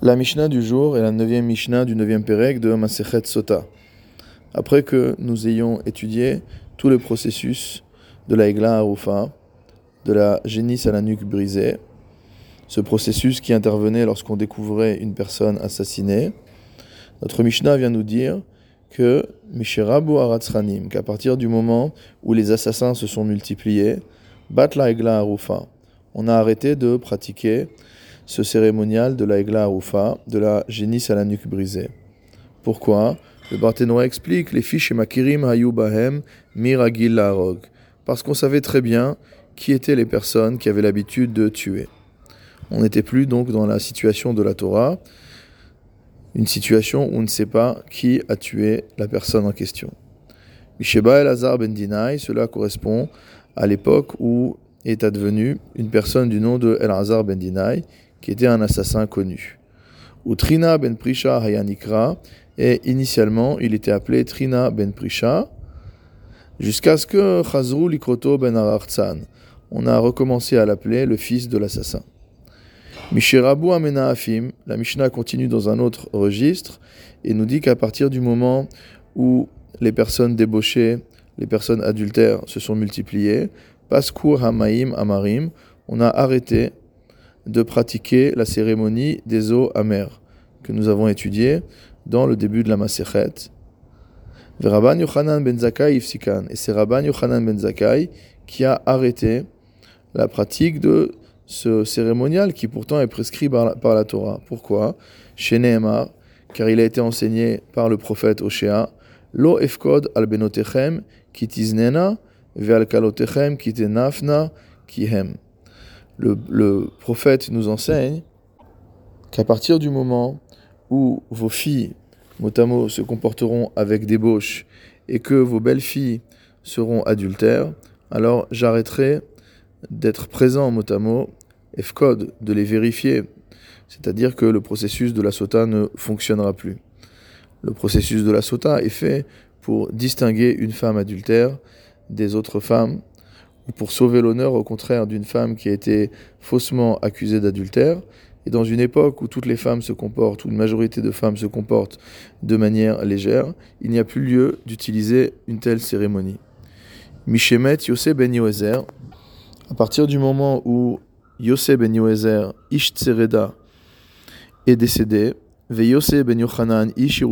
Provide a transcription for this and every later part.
La Mishnah du jour est la neuvième Mishnah du neuvième Pérec de Masechet Sota. Après que nous ayons étudié tout le processus de la Egla Arufa, de la génisse à la nuque brisée, ce processus qui intervenait lorsqu'on découvrait une personne assassinée, notre Mishnah vient nous dire que Misherabu Aratzranim, qu'à partir du moment où les assassins se sont multipliés, bat la Egla Arufa, on a arrêté de pratiquer ce cérémonial de la Egla Arufa, de la génisse à la nuque brisée. Pourquoi? Le Barthénois explique les fiches Makirim Hayu Bahem Miragil Larog. Parce qu'on savait très bien qui étaient les personnes qui avaient l'habitude de tuer. On n'était plus donc dans la situation de la Torah, une situation où on ne sait pas qui a tué la personne en question. El Hazar Ben Dinai, cela correspond à l'époque où est advenu une personne du nom de El Hazar Ben Dinai, qui était un assassin connu. Ou Trina ben Prisha Hayanikra, et initialement il était appelé Trina ben Prisha, jusqu'à ce que Chazrou Likroto ben Arartzan, on a recommencé à l'appeler le fils de l'assassin. Misherabu Amena Afim, la Mishnah continue dans un autre registre et nous dit qu'à partir du moment où les personnes débauchées, les personnes adultères se sont multipliées, Paskur Hamaim Amarim, on a arrêté de pratiquer la cérémonie des eaux amères que nous avons étudiée dans le début de la Masechet. Rabban Yochanan ben Zakai Ifsikan. Et c'est Rabban Yochanan ben Zakai qui a arrêté la pratique de ce cérémonial qui pourtant est prescrit par la, Torah. Pourquoi? Chez Nehemar, car il a été enseigné par le prophète Oshéa, Lo efkod al benotechem kitiznena ve'al kalotechem kitenafna kihem le, prophète nous enseigne qu'à partir du moment où vos filles, mot se comporteront avec débauche et que vos belles-filles seront adultères, alors j'arrêterai d'être présent mot à mot, efcode, de les vérifier. C'est-à-dire que le processus de la sota ne fonctionnera plus. Le processus de la sota est fait pour distinguer une femme adultère des autres femmes pour sauver l'honneur au contraire d'une femme qui a été faussement accusée d'adultère. Et dans une époque où toutes les femmes se comportent, où une majorité de femmes se comportent de manière légère, il n'y a plus lieu d'utiliser une telle cérémonie. Mishemet Yosef ben à partir du moment où Yosef ben Yoezer, Ish est décédé, Ve Yosef ben Yochanan Ish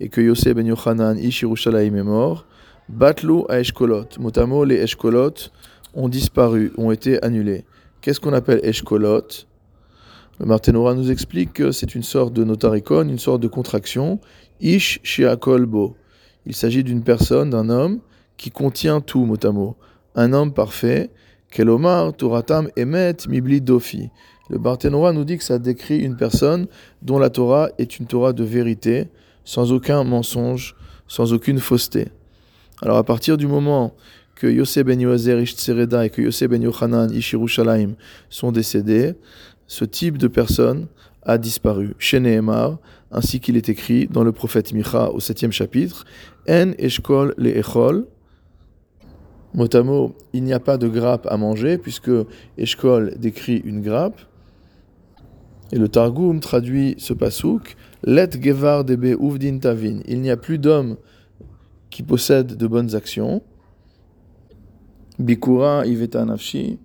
et que Yosef ben Yochanan Ish est mort, Batlou à Eshkolot. Motamo, les Eshkolot ont disparu, ont été annulés. Qu'est-ce qu'on appelle Eshkolot Le Martenora nous explique que c'est une sorte de notaricon, une sorte de contraction. Ish Shiakolbo. Il s'agit d'une personne, d'un homme, qui contient tout, motamo. Un homme parfait. Kelomar, Toratam, Emet, Mibli, Dofi. Le Barthénois nous dit que ça décrit une personne dont la Torah est une Torah de vérité, sans aucun mensonge, sans aucune fausseté. Alors à partir du moment que Yosef ben Yoazer et que Yosef ben Yochanan Ishirushalayim sont décédés, ce type de personne a disparu. Chez Nehemar, ainsi qu'il est écrit dans le prophète Micha au septième chapitre, En eshkol le echol. Mot il n'y a pas de grappe à manger, puisque eshkol décrit une grappe. Et le Targum traduit ce pasouk, Let gevar debe uvdin tavin. Il n'y a plus d'hommes qui possède de bonnes actions. Bikura iveta nafshi,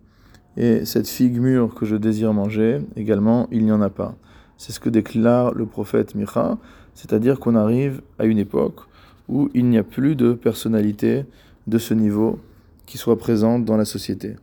et cette figue mûre que je désire manger, également, il n'y en a pas. C'est ce que déclare le prophète Micha, c'est-à-dire qu'on arrive à une époque où il n'y a plus de personnalité de ce niveau qui soit présente dans la société.